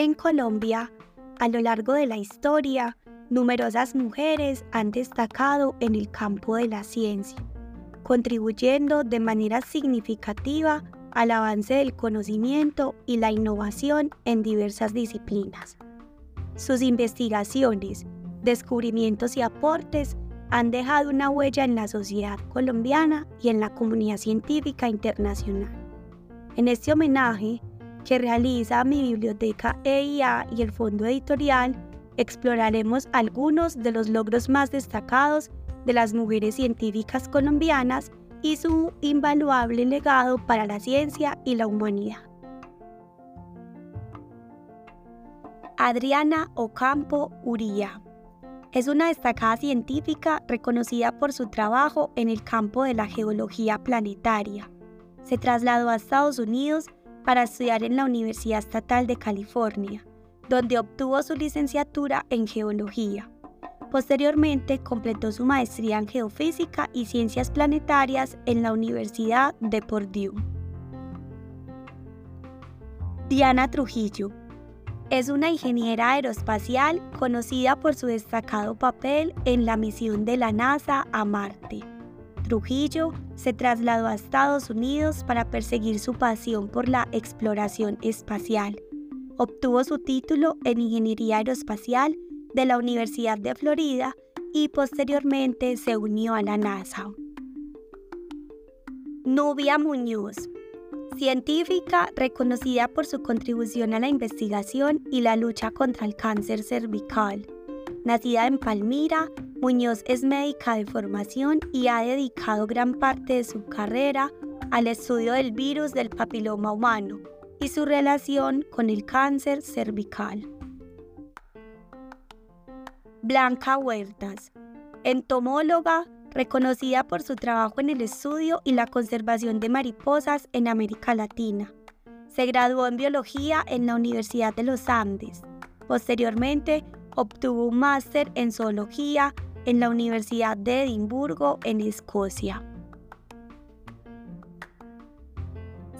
En Colombia, a lo largo de la historia, numerosas mujeres han destacado en el campo de la ciencia, contribuyendo de manera significativa al avance del conocimiento y la innovación en diversas disciplinas. Sus investigaciones, descubrimientos y aportes han dejado una huella en la sociedad colombiana y en la comunidad científica internacional. En este homenaje que realiza mi biblioteca EIA y el Fondo Editorial, exploraremos algunos de los logros más destacados de las mujeres científicas colombianas y su invaluable legado para la ciencia y la humanidad. Adriana Ocampo Uría es una destacada científica reconocida por su trabajo en el campo de la geología planetaria. Se trasladó a Estados Unidos para estudiar en la Universidad Estatal de California, donde obtuvo su licenciatura en geología. Posteriormente completó su maestría en geofísica y ciencias planetarias en la Universidad de Purdue. Diana Trujillo es una ingeniera aeroespacial conocida por su destacado papel en la misión de la NASA a Marte. Trujillo se trasladó a Estados Unidos para perseguir su pasión por la exploración espacial. Obtuvo su título en Ingeniería Aeroespacial de la Universidad de Florida y posteriormente se unió a la NASA. Nubia Muñoz, científica reconocida por su contribución a la investigación y la lucha contra el cáncer cervical. Nacida en Palmira, Muñoz es médica de formación y ha dedicado gran parte de su carrera al estudio del virus del papiloma humano y su relación con el cáncer cervical. Blanca Huertas, entomóloga reconocida por su trabajo en el estudio y la conservación de mariposas en América Latina. Se graduó en biología en la Universidad de los Andes. Posteriormente, obtuvo un máster en zoología en la Universidad de Edimburgo, en Escocia.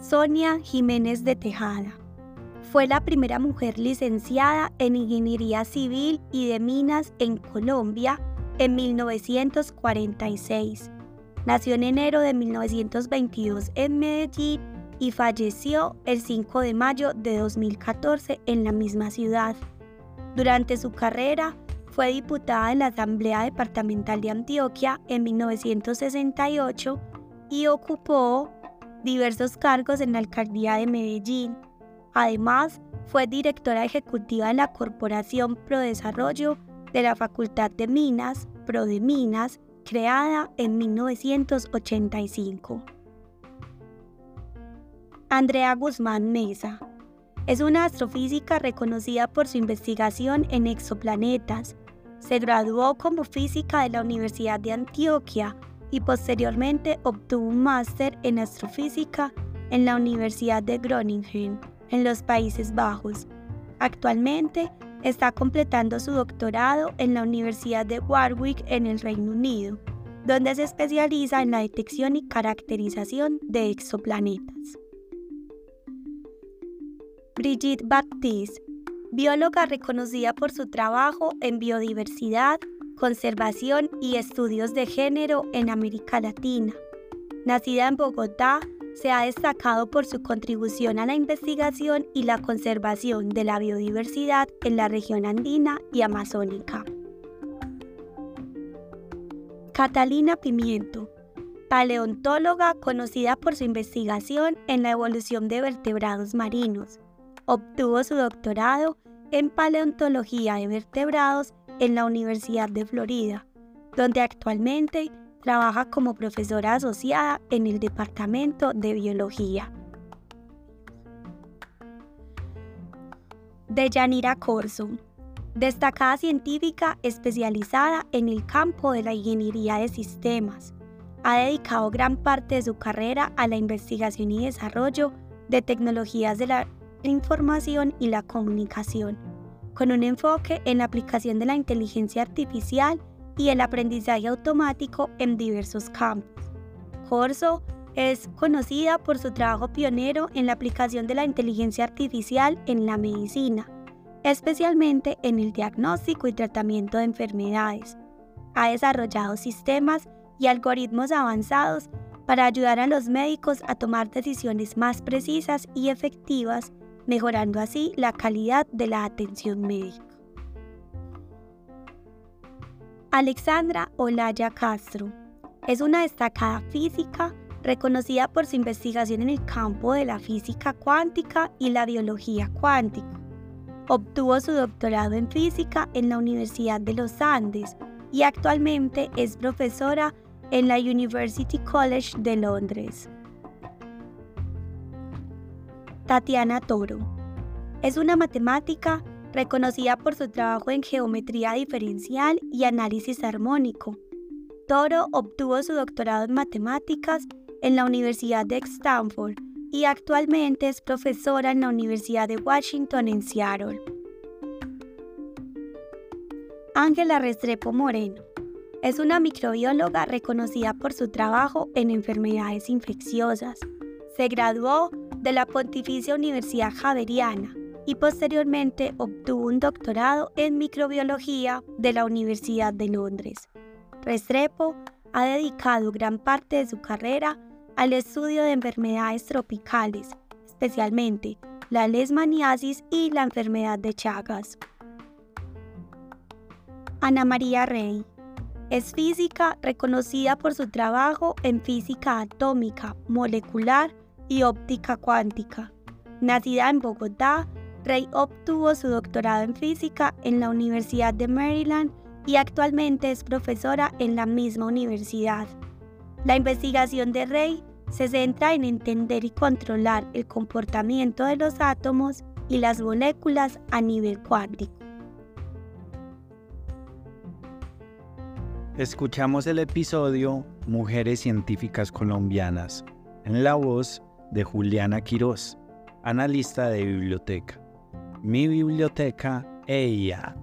Sonia Jiménez de Tejada fue la primera mujer licenciada en Ingeniería Civil y de Minas en Colombia en 1946. Nació en enero de 1922 en Medellín y falleció el 5 de mayo de 2014 en la misma ciudad. Durante su carrera fue diputada en la Asamblea Departamental de Antioquia en 1968 y ocupó diversos cargos en la alcaldía de Medellín. Además, fue directora ejecutiva de la Corporación Pro Desarrollo de la Facultad de Minas, Pro de Minas, creada en 1985. Andrea Guzmán Mesa es una astrofísica reconocida por su investigación en exoplanetas. Se graduó como física de la Universidad de Antioquia y posteriormente obtuvo un máster en astrofísica en la Universidad de Groningen, en los Países Bajos. Actualmente Está completando su doctorado en la Universidad de Warwick en el Reino Unido, donde se especializa en la detección y caracterización de exoplanetas. Brigitte Baptiste, bióloga reconocida por su trabajo en biodiversidad, conservación y estudios de género en América Latina. Nacida en Bogotá, se ha destacado por su contribución a la investigación y la conservación de la biodiversidad en la región andina y amazónica. Catalina Pimiento, paleontóloga conocida por su investigación en la evolución de vertebrados marinos. Obtuvo su doctorado en paleontología de vertebrados en la Universidad de Florida, donde actualmente Trabaja como profesora asociada en el Departamento de Biología. Deyanira Corso, destacada científica especializada en el campo de la ingeniería de sistemas. Ha dedicado gran parte de su carrera a la investigación y desarrollo de tecnologías de la información y la comunicación, con un enfoque en la aplicación de la inteligencia artificial y el aprendizaje automático en diversos campos. Corso es conocida por su trabajo pionero en la aplicación de la inteligencia artificial en la medicina, especialmente en el diagnóstico y tratamiento de enfermedades. Ha desarrollado sistemas y algoritmos avanzados para ayudar a los médicos a tomar decisiones más precisas y efectivas, mejorando así la calidad de la atención médica. Alexandra Olaya Castro es una destacada física reconocida por su investigación en el campo de la física cuántica y la biología cuántica. Obtuvo su doctorado en física en la Universidad de los Andes y actualmente es profesora en la University College de Londres. Tatiana Toro es una matemática reconocida por su trabajo en geometría diferencial y análisis armónico. Toro obtuvo su doctorado en matemáticas en la Universidad de Stanford y actualmente es profesora en la Universidad de Washington en Seattle. Ángela Restrepo Moreno es una microbióloga reconocida por su trabajo en enfermedades infecciosas. Se graduó de la Pontificia Universidad Javeriana y posteriormente obtuvo un doctorado en microbiología de la Universidad de Londres. Restrepo ha dedicado gran parte de su carrera al estudio de enfermedades tropicales, especialmente la lesmaniasis y la enfermedad de Chagas. Ana María Rey es física reconocida por su trabajo en física atómica, molecular y óptica cuántica. Nacida en Bogotá, Rey obtuvo su doctorado en física en la Universidad de Maryland y actualmente es profesora en la misma universidad. La investigación de Rey se centra en entender y controlar el comportamiento de los átomos y las moléculas a nivel cuántico. Escuchamos el episodio Mujeres Científicas Colombianas en la voz de Juliana Quirós, analista de biblioteca. Mi biblioteca, ella.